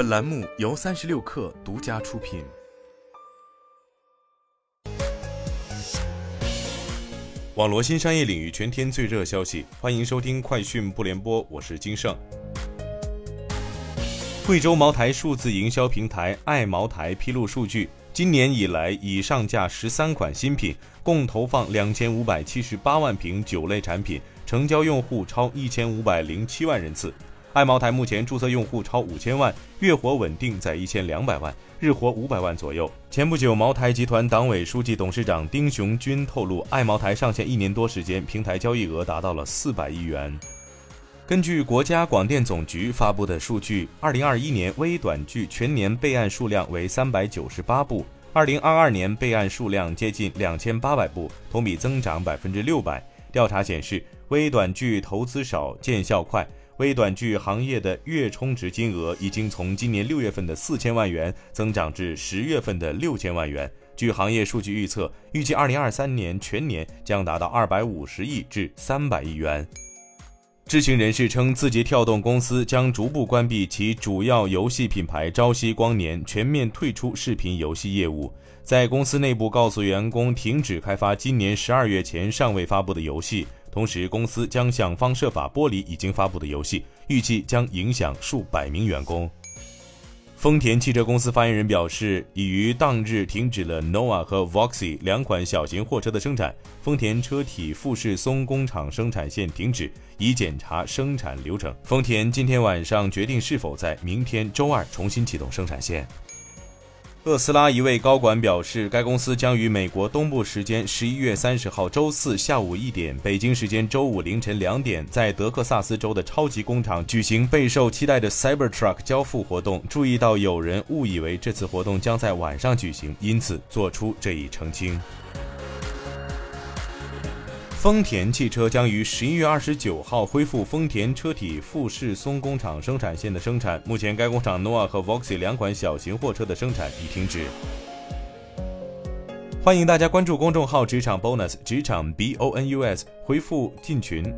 本栏目由三十六氪独家出品。网罗新商业领域全天最热消息，欢迎收听快讯不联播，我是金盛。贵州茅台数字营销平台爱茅台披露数据，今年以来已上架十三款新品，共投放两千五百七十八万瓶酒类产品，成交用户超一千五百零七万人次。爱茅台目前注册用户超五千万，月活稳定在一千两百万，日活五百万左右。前不久，茅台集团党委书记、董事长丁雄军透露，爱茅台上线一年多时间，平台交易额达到了四百亿元。根据国家广电总局发布的数据，二零二一年微短剧全年备案数量为三百九十八部，二零二二年备案数量接近两千八百部，同比增长百分之六百。调查显示，微短剧投资少，见效快。微短剧行业的月充值金额已经从今年六月份的四千万元增长至十月份的六千万元。据行业数据预测，预计二零二三年全年将达到二百五十亿至三百亿元。知情人士称，字节跳动公司将逐步关闭其主要游戏品牌朝夕光年，全面退出视频游戏业务。在公司内部告诉员工，停止开发今年十二月前尚未发布的游戏。同时，公司将想方设法剥离已经发布的游戏，预计将影响数百名员工。丰田汽车公司发言人表示，已于当日停止了 Nova 和 Voxy 两款小型货车的生产，丰田车体富士松工厂生产线停止，以检查生产流程。丰田今天晚上决定是否在明天周二重新启动生产线。特斯拉一位高管表示，该公司将于美国东部时间十一月三十号周四下午一点，北京时间周五凌晨两点，在德克萨斯州的超级工厂举行备受期待的 Cybertruck 交付活动。注意到有人误以为这次活动将在晚上举行，因此做出这一澄清。丰田汽车将于十一月二十九号恢复丰田车体富士松工厂生产线的生产。目前，该工厂 Nova 和 Voxy 两款小型货车的生产已停止。欢迎大家关注公众号“职场 Bonus”，职场 B O N U S，回复进群。